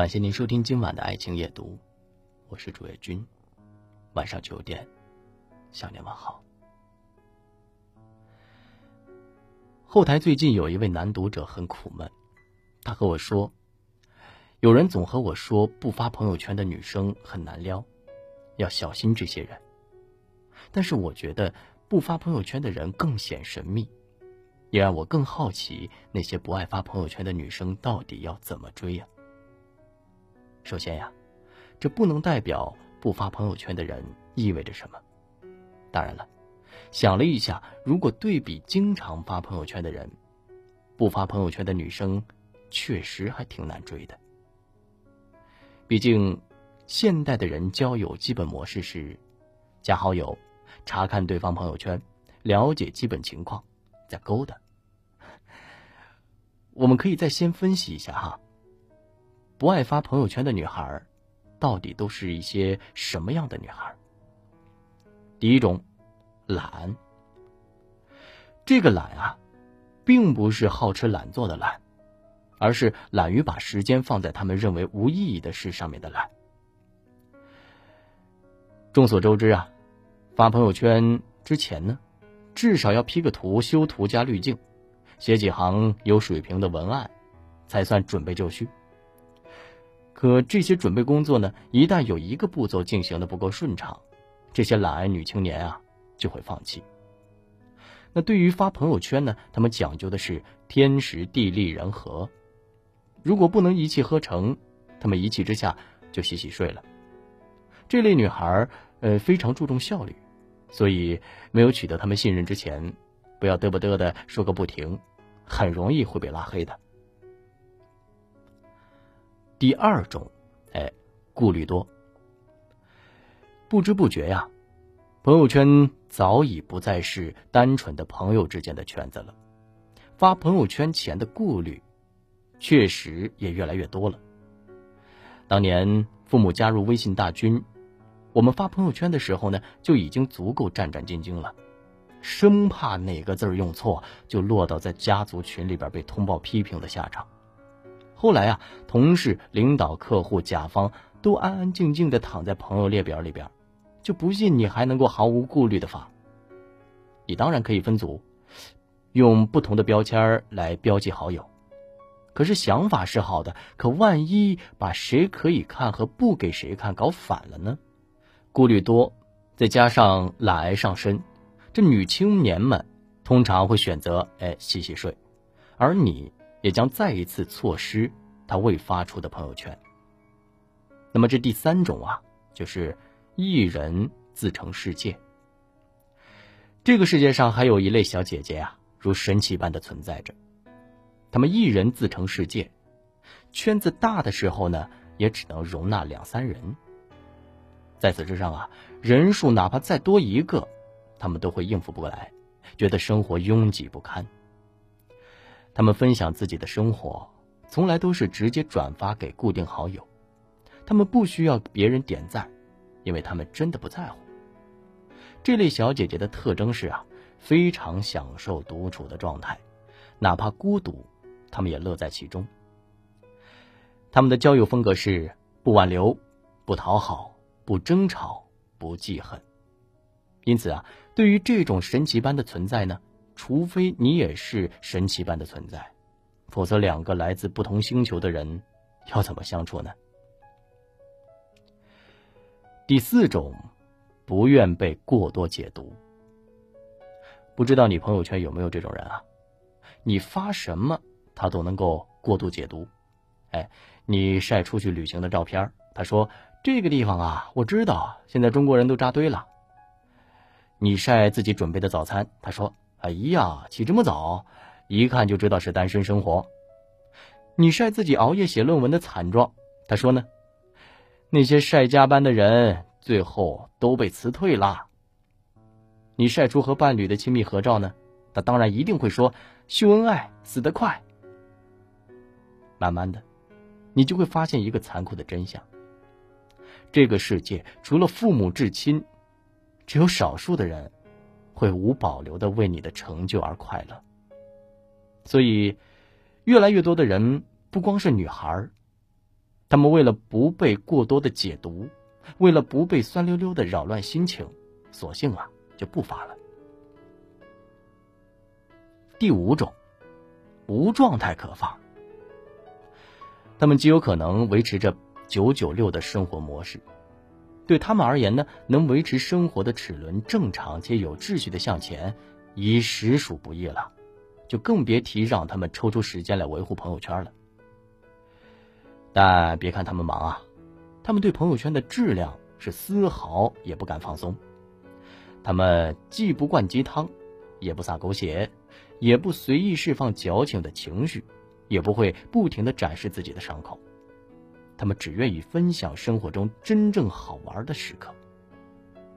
感谢您收听今晚的爱情夜读，我是主页君。晚上九点，向您问好。后台最近有一位男读者很苦闷，他和我说，有人总和我说不发朋友圈的女生很难撩，要小心这些人。但是我觉得不发朋友圈的人更显神秘，也让我更好奇那些不爱发朋友圈的女生到底要怎么追呀。首先呀，这不能代表不发朋友圈的人意味着什么。当然了，想了一下，如果对比经常发朋友圈的人，不发朋友圈的女生确实还挺难追的。毕竟，现代的人交友基本模式是加好友、查看对方朋友圈、了解基本情况，再勾搭。我们可以再先分析一下哈。不爱发朋友圈的女孩，到底都是一些什么样的女孩？第一种，懒。这个懒啊，并不是好吃懒做的懒，而是懒于把时间放在他们认为无意义的事上面的懒。众所周知啊，发朋友圈之前呢，至少要 P 个图、修图加滤镜，写几行有水平的文案，才算准备就绪。可这些准备工作呢，一旦有一个步骤进行的不够顺畅，这些懒癌女青年啊就会放弃。那对于发朋友圈呢，他们讲究的是天时地利人和，如果不能一气呵成，他们一气之下就洗洗睡了。这类女孩呃非常注重效率，所以没有取得他们信任之前，不要嘚不嘚的说个不停，很容易会被拉黑的。第二种，哎，顾虑多。不知不觉呀，朋友圈早已不再是单纯的朋友之间的圈子了。发朋友圈前的顾虑，确实也越来越多了。当年父母加入微信大军，我们发朋友圈的时候呢，就已经足够战战兢兢了，生怕哪个字儿用错，就落到在家族群里边被通报批评的下场。后来啊，同事、领导、客户、甲方都安安静静的躺在朋友列表里边，就不信你还能够毫无顾虑的发。你当然可以分组，用不同的标签来标记好友。可是想法是好的，可万一把谁可以看和不给谁看搞反了呢？顾虑多，再加上懒癌上身，这女青年们通常会选择哎洗洗睡，而你。也将再一次错失他未发出的朋友圈。那么这第三种啊，就是一人自成世界。这个世界上还有一类小姐姐啊，如神奇般的存在着。她们一人自成世界，圈子大的时候呢，也只能容纳两三人。在此之上啊，人数哪怕再多一个，他们都会应付不过来，觉得生活拥挤不堪。他们分享自己的生活，从来都是直接转发给固定好友。他们不需要别人点赞，因为他们真的不在乎。这类小姐姐的特征是啊，非常享受独处的状态，哪怕孤独，他们也乐在其中。他们的交友风格是不挽留、不讨好、不争吵、不记恨。因此啊，对于这种神奇般的存在呢。除非你也是神奇般的存在，否则两个来自不同星球的人要怎么相处呢？第四种，不愿被过多解读。不知道你朋友圈有没有这种人啊？你发什么他都能够过度解读。哎，你晒出去旅行的照片，他说这个地方啊，我知道现在中国人都扎堆了。你晒自己准备的早餐，他说。哎呀，起这么早，一看就知道是单身生活。你晒自己熬夜写论文的惨状，他说呢？那些晒加班的人最后都被辞退啦。你晒出和伴侣的亲密合照呢？他当然一定会说秀恩爱死得快。慢慢的，你就会发现一个残酷的真相：这个世界除了父母至亲，只有少数的人。会无保留的为你的成就而快乐，所以，越来越多的人不光是女孩他们为了不被过多的解读，为了不被酸溜溜的扰乱心情，索性啊就不发了。第五种，无状态可发。他们极有可能维持着九九六的生活模式，对他们而言呢，能维持生活的齿轮正常且有秩序的向前，已实属不易了，就更别提让他们抽出时间来维护朋友圈了。但别看他们忙啊，他们对朋友圈的质量是丝毫也不敢放松。他们既不灌鸡汤，也不撒狗血，也不随意释放矫情的情绪。也不会不停的展示自己的伤口，他们只愿意分享生活中真正好玩的时刻。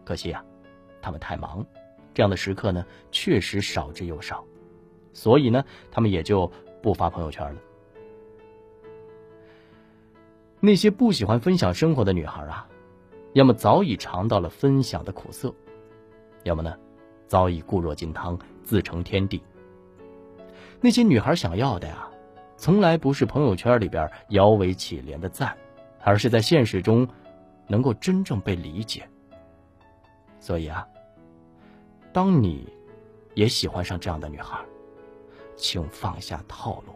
可惜啊，他们太忙，这样的时刻呢确实少之又少，所以呢，他们也就不发朋友圈了。那些不喜欢分享生活的女孩啊，要么早已尝到了分享的苦涩，要么呢，早已固若金汤，自成天地。那些女孩想要的呀。从来不是朋友圈里边摇尾乞怜的赞，而是在现实中能够真正被理解。所以啊，当你也喜欢上这样的女孩，请放下套路，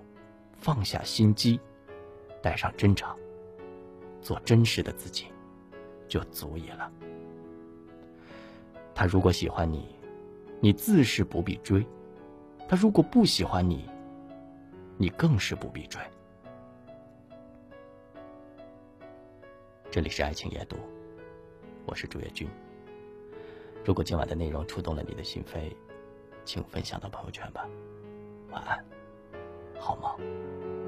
放下心机，带上真诚，做真实的自己，就足以了。他如果喜欢你，你自是不必追；他如果不喜欢你，你更是不必追。这里是爱情夜读，我是朱月君。如果今晚的内容触动了你的心扉，请分享到朋友圈吧。晚安，好梦。